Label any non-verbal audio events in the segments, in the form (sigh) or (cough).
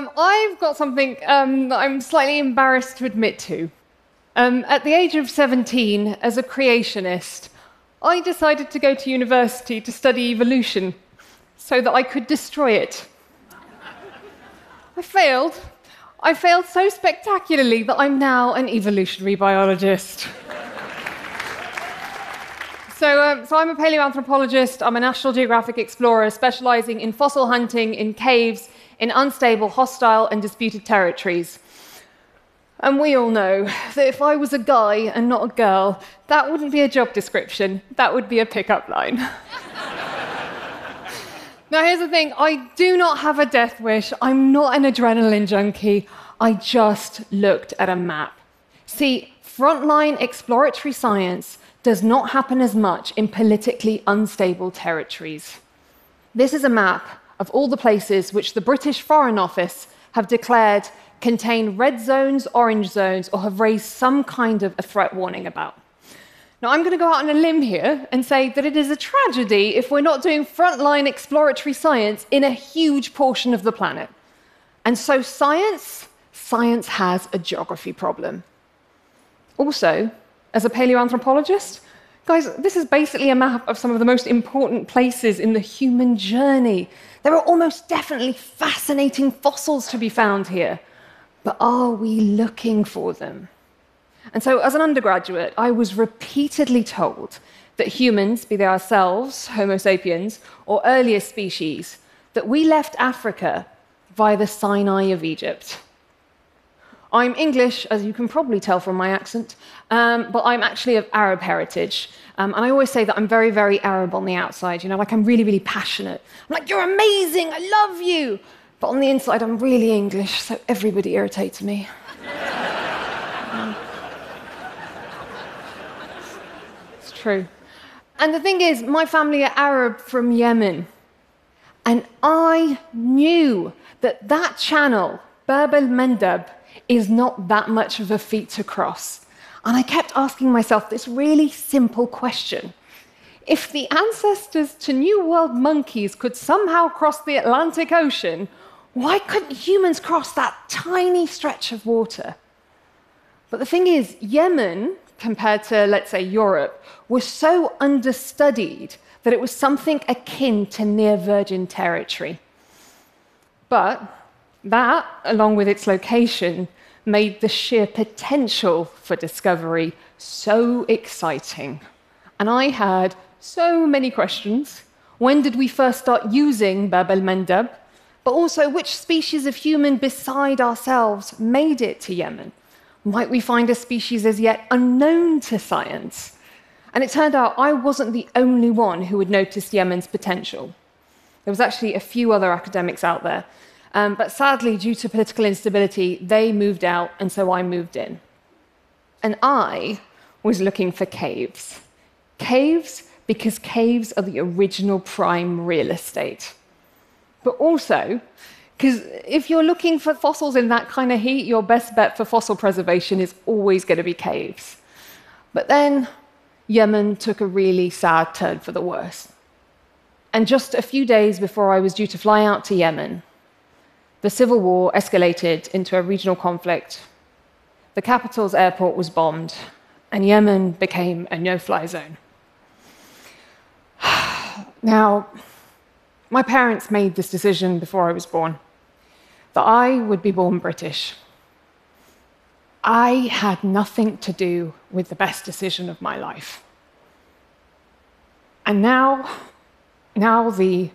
um, I've got something um, that I'm slightly embarrassed to admit to. Um, at the age of 17, as a creationist, I decided to go to university to study evolution so that I could destroy it. I failed. I failed so spectacularly that I'm now an evolutionary biologist. So, um, so, I'm a paleoanthropologist. I'm a National Geographic explorer specializing in fossil hunting in caves in unstable, hostile, and disputed territories. And we all know that if I was a guy and not a girl, that wouldn't be a job description, that would be a pickup line. (laughs) now, here's the thing I do not have a death wish, I'm not an adrenaline junkie. I just looked at a map. See, frontline exploratory science does not happen as much in politically unstable territories. This is a map of all the places which the British Foreign Office have declared contain red zones, orange zones, or have raised some kind of a threat warning about. Now, I'm going to go out on a limb here and say that it is a tragedy if we're not doing frontline exploratory science in a huge portion of the planet. And so, science, science has a geography problem. Also, as a paleoanthropologist, guys, this is basically a map of some of the most important places in the human journey. There are almost definitely fascinating fossils to be found here. But are we looking for them? And so, as an undergraduate, I was repeatedly told that humans, be they ourselves, Homo sapiens, or earlier species, that we left Africa via the Sinai of Egypt. I'm English, as you can probably tell from my accent, um, but I'm actually of Arab heritage. Um, and I always say that I'm very, very Arab on the outside, you know, like I'm really, really passionate. I'm like, you're amazing, I love you. But on the inside, I'm really English, so everybody irritates me. (laughs) it's true. And the thing is, my family are Arab from Yemen. And I knew that that channel, Bab el Mandeb, is not that much of a feat to cross. And I kept asking myself this really simple question. If the ancestors to New World monkeys could somehow cross the Atlantic Ocean, why couldn't humans cross that tiny stretch of water? But the thing is, Yemen, compared to, let's say, Europe, was so understudied that it was something akin to near virgin territory. But that, along with its location, made the sheer potential for discovery so exciting. And I had so many questions. When did we first start using Bab el Mandeb? But also, which species of human beside ourselves made it to Yemen? Might we find a species as yet unknown to science? And it turned out I wasn't the only one who had noticed Yemen's potential. There was actually a few other academics out there um, but sadly, due to political instability, they moved out, and so I moved in. And I was looking for caves. Caves because caves are the original prime real estate. But also, because if you're looking for fossils in that kind of heat, your best bet for fossil preservation is always going to be caves. But then Yemen took a really sad turn for the worse. And just a few days before I was due to fly out to Yemen, the civil war escalated into a regional conflict. The capital's airport was bombed, and Yemen became a no fly zone. (sighs) now, my parents made this decision before I was born that I would be born British. I had nothing to do with the best decision of my life. And now, now the,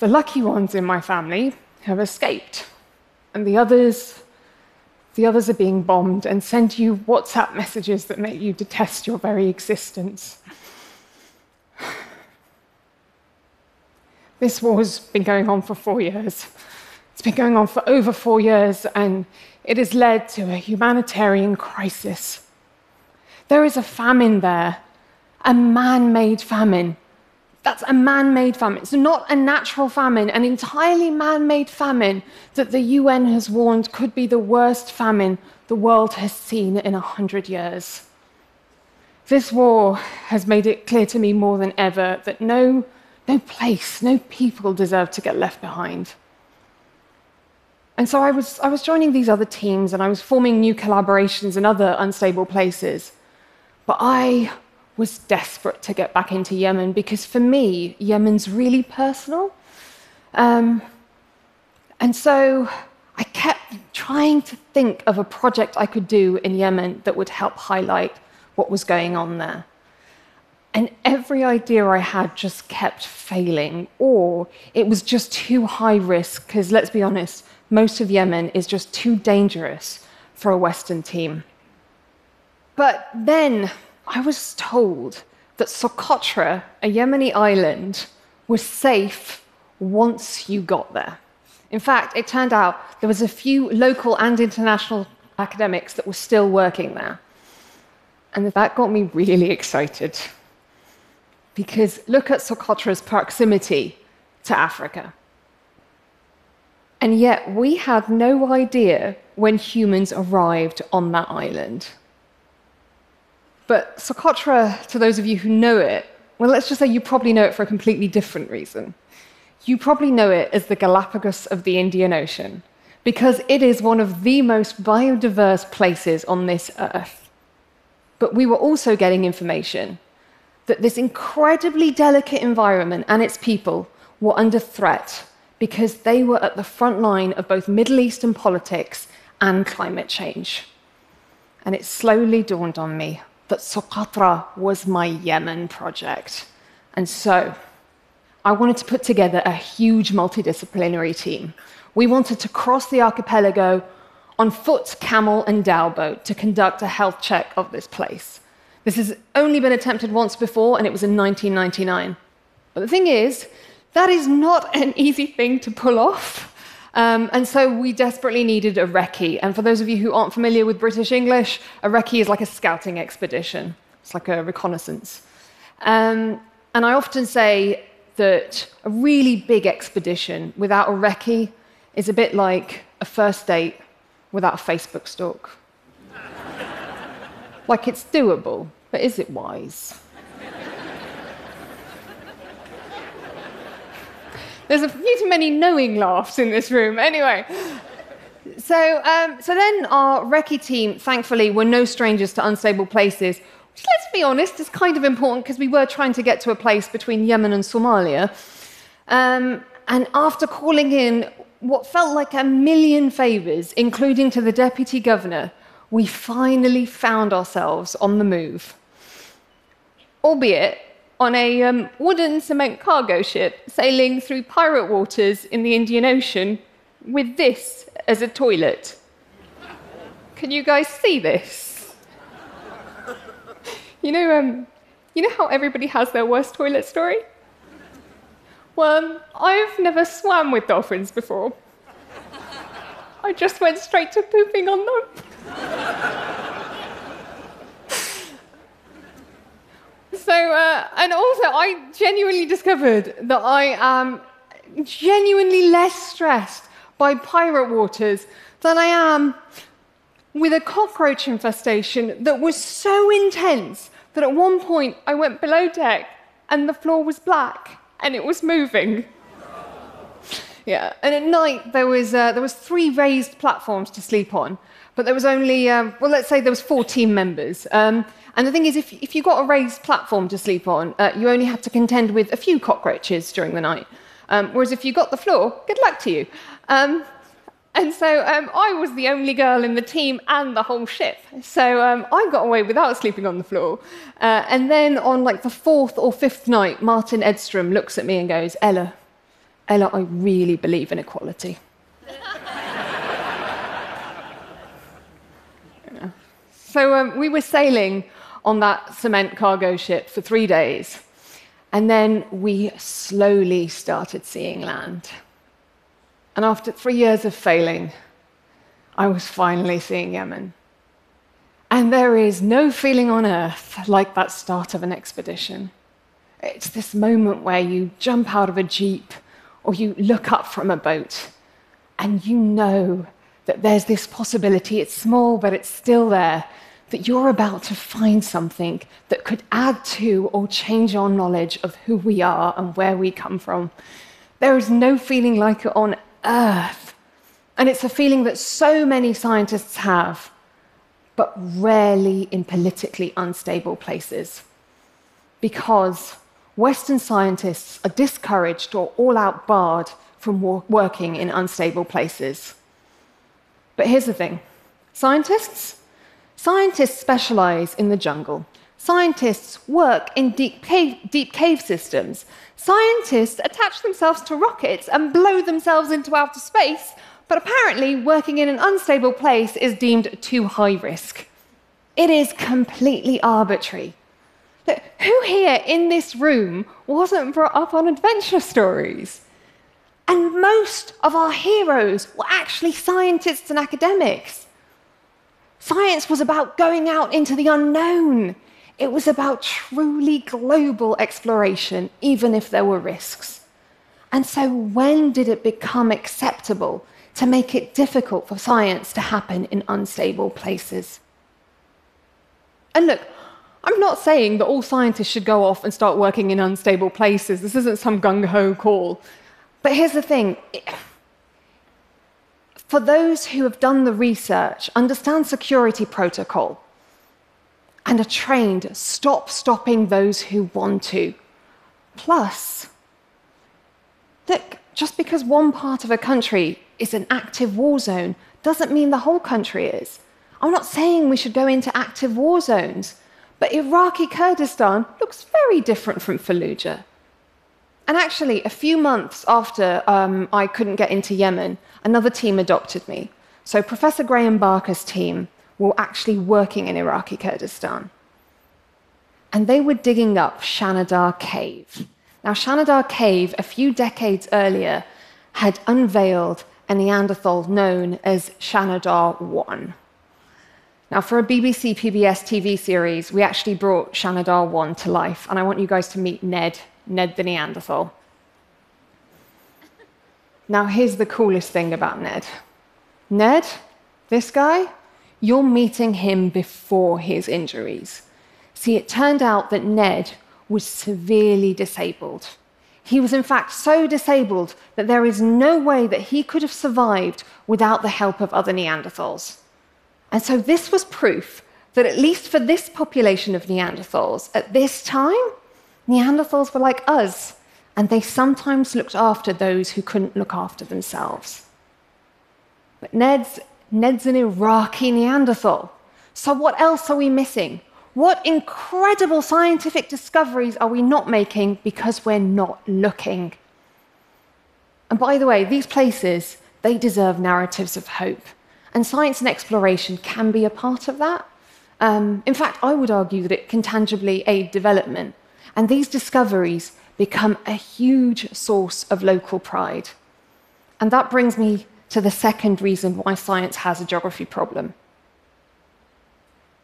the lucky ones in my family have escaped, and the others, the others are being bombed and send you WhatsApp messages that make you detest your very existence. (sighs) This war's been going on for four years. It's been going on for over four years, and it has led to a humanitarian crisis. There is a famine there, a man made famine that's a man made famine. It's not a natural famine, an entirely man made famine that the UN has warned could be the worst famine the world has seen in a hundred years. This war has made it clear to me more than ever that no, no place, no people deserve to get left behind. And so I was, I was joining these other teams and I was forming new collaborations in other unstable places. But I was desperate to get back into Yemen because for me, Yemen's really personal. Um, and so I kept trying to think of a project I could do in Yemen that would help highlight what was going on there. And every idea I had just kept failing, or it was just too high risk, because let's be honest, most of Yemen is just too dangerous for a Western team. But then I was told that Socotra, a Yemeni island, was safe once you got there. In fact, it turned out there was a few local and international academics that were still working there. And that got me really excited. Because look at Socotra's proximity to Africa. And yet, we had no idea when humans arrived on that island. But Socotra, to those of you who know it, well, let's just say you probably know it for a completely different reason. You probably know it as the Galapagos of the Indian Ocean, because it is one of the most biodiverse places on this earth. But we were also getting information that this incredibly delicate environment and its people were under threat because they were at the front line of both Middle Eastern politics and climate change. And it slowly dawned on me that Socotra was my Yemen project. And so I wanted to put together a huge multidisciplinary team. We wanted to cross the archipelago on foot, camel, and dhow boat to conduct a health check of this place. This has only been attempted once before, and it was in 1999. But the thing is, that is not an easy thing to pull off. Um, and so we desperately needed a recce. And for those of you who aren't familiar with British English, a recce is like a scouting expedition, it's like a reconnaissance. Um, and I often say that a really big expedition without a recce is a bit like a first date without a Facebook stalk. (laughs) like it's doable, but is it wise? There's a few too many knowing laughs in this room. Anyway, so, um, so then our recce team, thankfully, were no strangers to unstable places. Which, let's be honest, is kind of important because we were trying to get to a place between Yemen and Somalia. Um, and after calling in what felt like a million favours, including to the deputy governor, we finally found ourselves on the move. Albeit on a um, wooden cement cargo ship sailing through pirate waters in the Indian Ocean with this as a toilet. Can you guys see this? You know, um, you know how everybody has their worst toilet story? Well, I've never swam with dolphins before. I just went straight to pooping on them. So, uh, and also, I genuinely discovered that I am genuinely less stressed by pirate waters than I am with a cockroach infestation that was so intense that at one point I went below deck and the floor was black and it was moving. Yeah, and at night there was uh, there was three raised platforms to sleep on, but there was only um, well, let's say there was four team members. Um, and the thing is, if, if you got a raised platform to sleep on, uh, you only had to contend with a few cockroaches during the night. Um, whereas if you got the floor, good luck to you. Um, and so um, I was the only girl in the team and the whole ship. So I got away without sleeping on the floor. Uh, and then on like the fourth or fifth night, Martin Edstrom looks at me and goes, Ella, Ella, I really believe in equality. (laughs) So um, we were sailing on that cement cargo ship for three days. And then we slowly started seeing land. And after three years of failing, I was finally seeing Yemen. And there is no feeling on earth like that start of an expedition. It's this moment where you jump out of a jeep or you look up from a boat and you know that there's this possibility. It's small, but it's still there that you're about to find something that could add to or change our knowledge of who we are and where we come from. There is no feeling like it on earth. And it's a feeling that so many scientists have, but rarely in politically unstable places. Because Western scientists are discouraged or all out barred from working in unstable places. But here's the thing scientists? Scientists specialize in the jungle. Scientists work in deep cave, deep cave systems. Scientists attach themselves to rockets and blow themselves into outer space but apparently, working in an unstable place is deemed too high risk. It is completely arbitrary. Look, who here in this room wasn't brought up on adventure stories? And most of our heroes were actually scientists and academics. Science was about going out into the unknown. It was about truly global exploration, even if there were risks. And so, when did it become acceptable to make it difficult for science to happen in unstable places. And look, I'm not saying that all scientists should go off and start working in unstable places. This isn't some gung ho call. But here's the thing for those who have done the research, understand security protocol, and are trained, stop stopping those who want to. Plus, look, just because one part of a country is an active war zone doesn't mean the whole country is. I'm not saying we should go into active war zones, but Iraqi Kurdistan looks very different from Fallujah. And actually, a few months after um, I couldn't get into Yemen, another team adopted me. So, Professor Graeme Barker's team were actually working in Iraqi Kurdistan. And they were digging up Shanidar Cave. Now, Shanidar Cave, a few decades earlier, had unveiled a Neanderthal known as Shanidar 1. Now, for a BBC PBS TV series, we actually brought Shanidar 1 to life, and I want you guys to meet Ned, Ned the Neanderthal. Now, here's the coolest thing about Ned Ned, this guy, you're meeting him before his injuries. See, it turned out that Ned was severely disabled. He was, in fact, so disabled that there is no way that he could have survived without the help of other Neanderthals. And so, this was proof that, at least for this population of Neanderthals, at this time, Neanderthals were like us, and they sometimes looked after those who couldn't look after themselves. But Ned's, Ned's an Iraqi Neanderthal. So, what else are we missing? What incredible scientific discoveries are we not making because we're not looking? And by the way, these places, they deserve narratives of hope. And science and exploration can be a part of that. Um, in fact, I would argue that it can tangibly aid development. And these discoveries become a huge source of local pride. And that brings me to the second reason why science has a geography problem.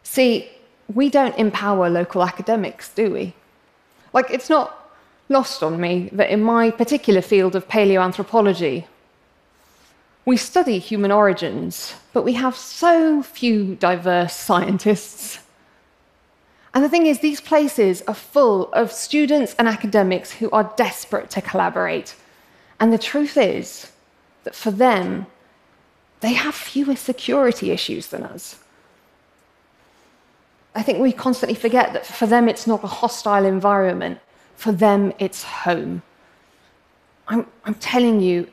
See, we don't empower local academics, do we? Like, it's not lost on me that in my particular field of paleoanthropology, we study human origins, but we have so few diverse (laughs) scientists. And the thing is, these places are full of students and academics who are desperate to collaborate. And the truth is that for them, they have fewer security issues than us. I think we constantly forget that for them it's not a hostile environment, for them it's home. I'm, I'm telling you,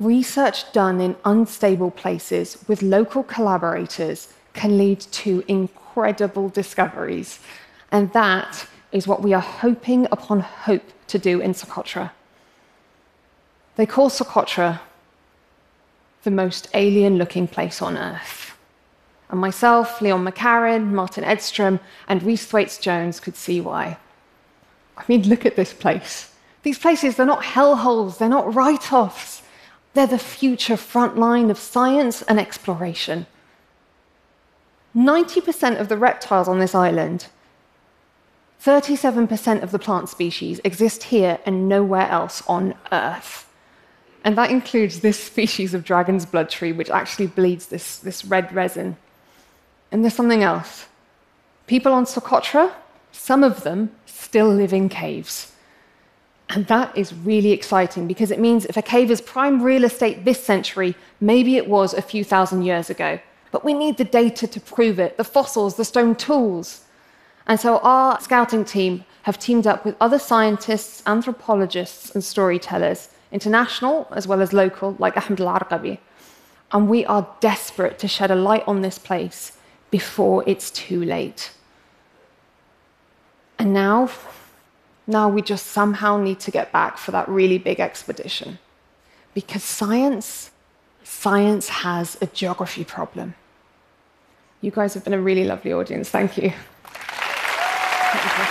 research done in unstable places with local collaborators can lead to incredible discoveries. And that is what we are hoping upon hope to do in Socotra. They call Socotra the most alien looking place on earth. And myself, Leon McCarran, Martin Edstrom, and Rhys Thwaites Jones could see why. I mean, look at this place. These places, they're not hellholes, they're not write offs. They're the future front line of science and exploration. 90% of the reptiles on this island, 37% of the plant species exist here and nowhere else on Earth. And that includes this (laughs) species of dragon's blood tree, which actually bleeds this, this red resin. And there's something else. People on Socotra, some of them still live in caves. And that is really exciting because it means if a cave is prime real estate this century, maybe it was a few thousand years ago. But we need the data to prove it the fossils, the stone tools. And so our scouting team have teamed up with other scientists, anthropologists, and storytellers, international as well as local, like Ahmed Al Arqabi. And we are desperate to shed a light on this place before it's too late. And now, now we just somehow need to get back for that really big expedition. Because science, science has a geography problem. You guys have been a really lovely audience. Thank you. Thank you.